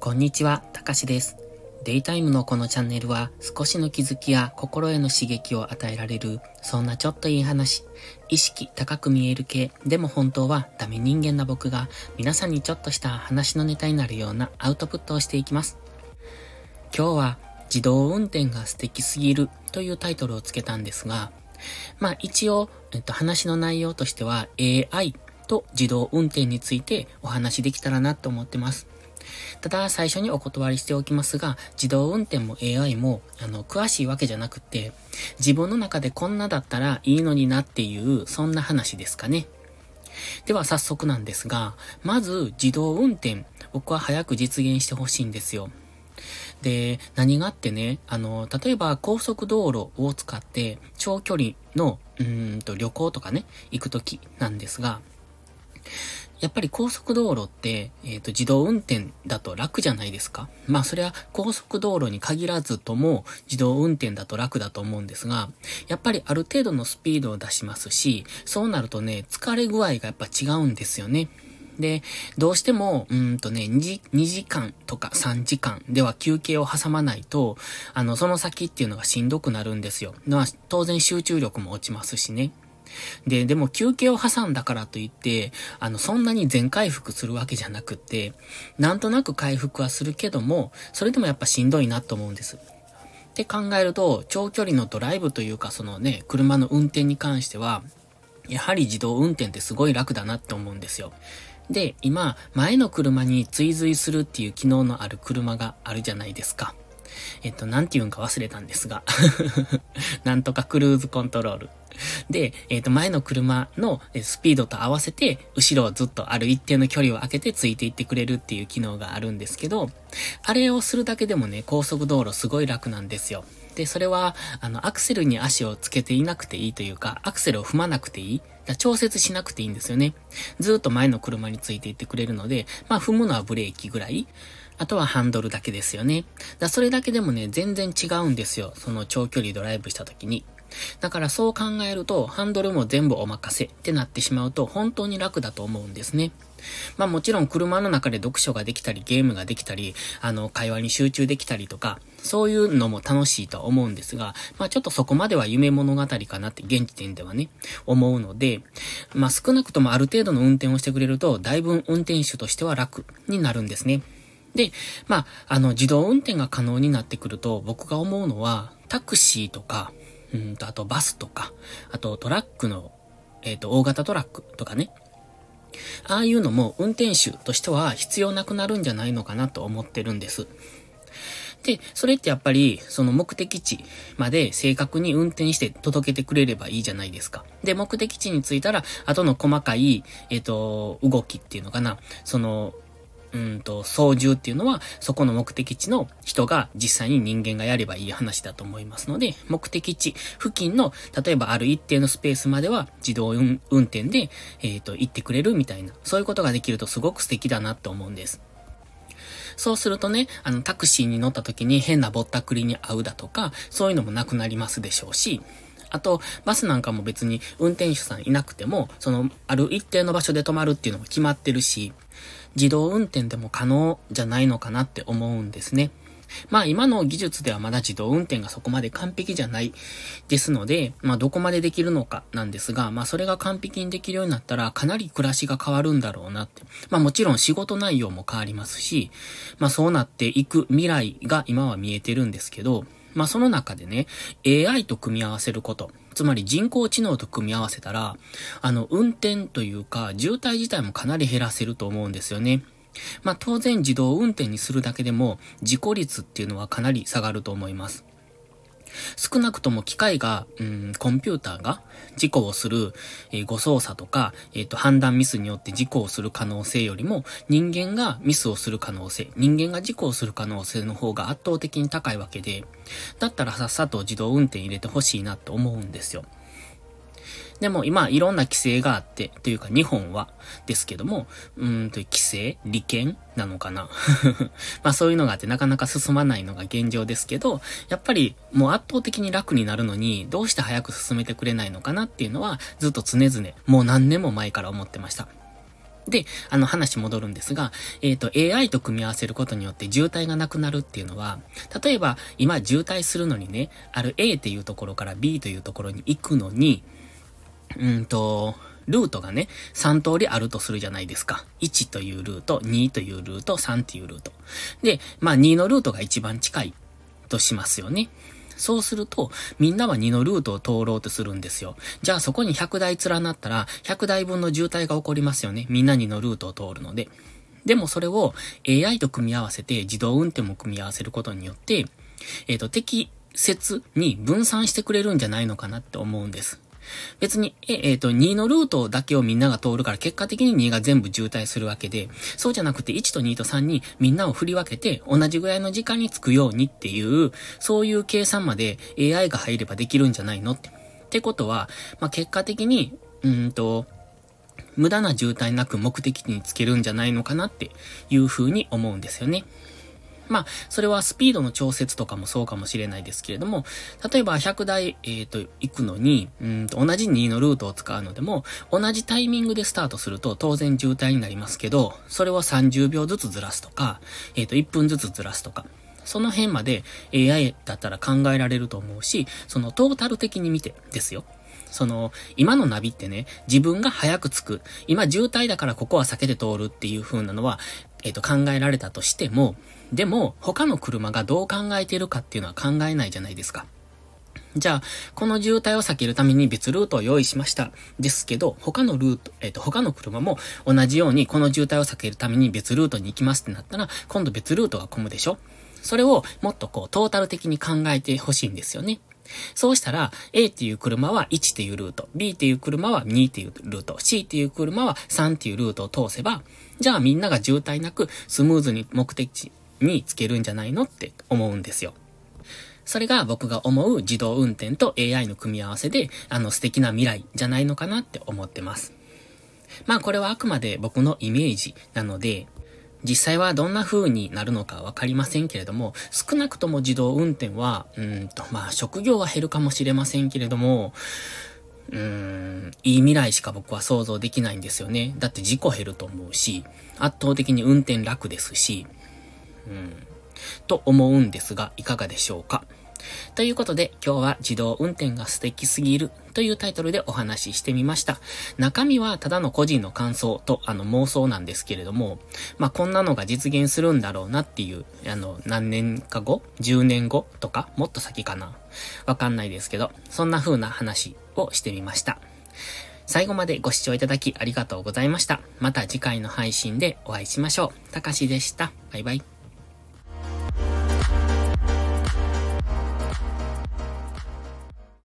こんにちは、たかしです。デイタイムのこのチャンネルは少しの気づきや心への刺激を与えられる、そんなちょっといい話、意識高く見える系、でも本当はダメ人間な僕が皆さんにちょっとした話のネタになるようなアウトプットをしていきます。今日は自動運転が素敵すぎるというタイトルをつけたんですが、まあ一応、えっと、話の内容としては AI と自動運転についてお話できたらなと思ってます。ただ、最初にお断りしておきますが、自動運転も AI も、あの、詳しいわけじゃなくて、自分の中でこんなだったらいいのになっていう、そんな話ですかね。では早速なんですが、まず自動運転、僕は早く実現してほしいんですよ。で、何があってね、あの、例えば高速道路を使って長距離の、うんと旅行とかね、行くときなんですが、やっぱり高速道路って、えっ、ー、と、自動運転だと楽じゃないですか。まあ、それは高速道路に限らずとも自動運転だと楽だと思うんですが、やっぱりある程度のスピードを出しますし、そうなるとね、疲れ具合がやっぱ違うんですよね。で、どうしても、うんとね2時、2時間とか3時間では休憩を挟まないと、あの、その先っていうのがしんどくなるんですよ。まあ、当然集中力も落ちますしね。で、でも休憩を挟んだからといって、あの、そんなに全回復するわけじゃなくって、なんとなく回復はするけども、それでもやっぱしんどいなと思うんです。って考えると、長距離のドライブというか、そのね、車の運転に関しては、やはり自動運転ってすごい楽だなって思うんですよ。で、今、前の車に追随するっていう機能のある車があるじゃないですか。えっと、なんて言うんか忘れたんですが なんとかクルーズコントロール。で、えっ、と、前の車のスピードと合わせて、後ろをずっとある一定の距離を空けてついていってくれるっていう機能があるんですけど、あれをするだけでもね、高速道路すごい楽なんですよ。で、それは、あの、アクセルに足をつけていなくていいというか、アクセルを踏まなくていい。調節しなくていいんですよね。ずっと前の車についていってくれるので、まあ、踏むのはブレーキぐらい。あとはハンドルだけですよね。だそれだけでもね、全然違うんですよ。その長距離ドライブした時に。だからそう考えると、ハンドルも全部お任せってなってしまうと、本当に楽だと思うんですね。まあもちろん車の中で読書ができたり、ゲームができたり、あの、会話に集中できたりとか、そういうのも楽しいとは思うんですが、まあちょっとそこまでは夢物語かなって現時点ではね、思うので、まあ少なくともある程度の運転をしてくれると、だいぶ運転手としては楽になるんですね。で、まあ、あの、自動運転が可能になってくると、僕が思うのは、タクシーとか、うんと、あとバスとか、あとトラックの、えっ、ー、と、大型トラックとかね。ああいうのも運転手としては必要なくなるんじゃないのかなと思ってるんです。で、それってやっぱり、その目的地まで正確に運転して届けてくれればいいじゃないですか。で、目的地に着いたら、後の細かい、えっ、ー、と、動きっていうのかな。その、うんと、操縦っていうのは、そこの目的地の人が実際に人間がやればいい話だと思いますので、目的地付近の、例えばある一定のスペースまでは自動運転で、えっ、ー、と、行ってくれるみたいな、そういうことができるとすごく素敵だなと思うんです。そうするとね、あの、タクシーに乗った時に変なぼったくりに合うだとか、そういうのもなくなりますでしょうし、あと、バスなんかも別に運転手さんいなくても、その、ある一定の場所で止まるっていうのも決まってるし、自動運転でも可能じゃないのかなって思うんですね。まあ今の技術ではまだ自動運転がそこまで完璧じゃないですので、まあどこまでできるのかなんですが、まあそれが完璧にできるようになったらかなり暮らしが変わるんだろうなって。まあもちろん仕事内容も変わりますし、まあそうなっていく未来が今は見えてるんですけど、まあその中でね、AI と組み合わせること。つまり人工知能と組み合わせたら、あの、運転というか、渋滞自体もかなり減らせると思うんですよね。まあ当然自動運転にするだけでも、事故率っていうのはかなり下がると思います。少なくとも機械が、うん、コンピューターが事故をする、えー、誤操作とか、えっ、ー、と、判断ミスによって事故をする可能性よりも、人間がミスをする可能性、人間が事故をする可能性の方が圧倒的に高いわけで、だったらさっさと自動運転入れてほしいなと思うんですよ。でも今いろんな規制があって、というか日本はですけども、うんと規制利権なのかな？まあそういうのがあってなかなか進まないのが現状ですけど、やっぱりもう圧倒的に楽になるのに、どうして早く進めてくれないのかなっていうのはずっと常々、もう何年も前から思ってました。で、あの話戻るんですが、えっ、ー、と、AI と組み合わせることによって渋滞がなくなるっていうのは、例えば今渋滞するのにね、ある A っていうところから B というところに行くのに、うんと、ルートがね、3通りあるとするじゃないですか。1というルート、2というルート、3というルート。で、まあ2のルートが一番近いとしますよね。そうすると、みんなは2のルートを通ろうとするんですよ。じゃあそこに100台連なったら、100台分の渋滞が起こりますよね。みんな2のルートを通るので。でもそれを AI と組み合わせて自動運転も組み合わせることによって、えっ、ー、と、適切に分散してくれるんじゃないのかなって思うんです。別に、え、えっ、ー、と、2のルートだけをみんなが通るから結果的に2が全部渋滞するわけで、そうじゃなくて1と2と3にみんなを振り分けて同じぐらいの時間に着くようにっていう、そういう計算まで AI が入ればできるんじゃないのって。ってことは、まあ、結果的に、うんと、無駄な渋滞なく目的地につけるんじゃないのかなっていう風に思うんですよね。まあ、それはスピードの調節とかもそうかもしれないですけれども、例えば100台、えっ、ー、と、行くのに、うんと、同じ2のルートを使うのでも、同じタイミングでスタートすると当然渋滞になりますけど、それを30秒ずつずらすとか、えっ、ー、と、1分ずつずらすとか、その辺まで AI だったら考えられると思うし、そのトータル的に見てですよ。その、今のナビってね、自分が早く着く、今渋滞だからここは避けて通るっていう風なのは、えっ、と、考えられたとしても、でも、他の車がどう考えているかっていうのは考えないじゃないですか。じゃあ、この渋滞を避けるために別ルートを用意しました。ですけど、他のルート、えっ、ー、と、他の車も同じようにこの渋滞を避けるために別ルートに行きますってなったら、今度別ルートが混むでしょ？それをもっとこう、トータル的に考えてほしいんですよね。そうしたら、A っていう車は1っていうルート、B っていう車は2っていうルート、C っていう車は3っていうルートを通せば、じゃあみんなが渋滞なくスムーズに目的地につけるんじゃないのって思うんですよ。それが僕が思う自動運転と AI の組み合わせで、あの素敵な未来じゃないのかなって思ってます。まあこれはあくまで僕のイメージなので、実際はどんな風になるのかわかりませんけれども、少なくとも自動運転は、うんと、まあ、職業は減るかもしれませんけれども、うーん、いい未来しか僕は想像できないんですよね。だって事故減ると思うし、圧倒的に運転楽ですし、うん、と思うんですが、いかがでしょうか？ということで、今日は自動運転が素敵すぎるというタイトルでお話ししてみました。中身はただの個人の感想とあの妄想なんですけれども、まあ、こんなのが実現するんだろうなっていう、あの、何年か後 ?10 年後とかもっと先かなわかんないですけど、そんな風な話をしてみました。最後までご視聴いただきありがとうございました。また次回の配信でお会いしましょう。たかしでした。バイバイ。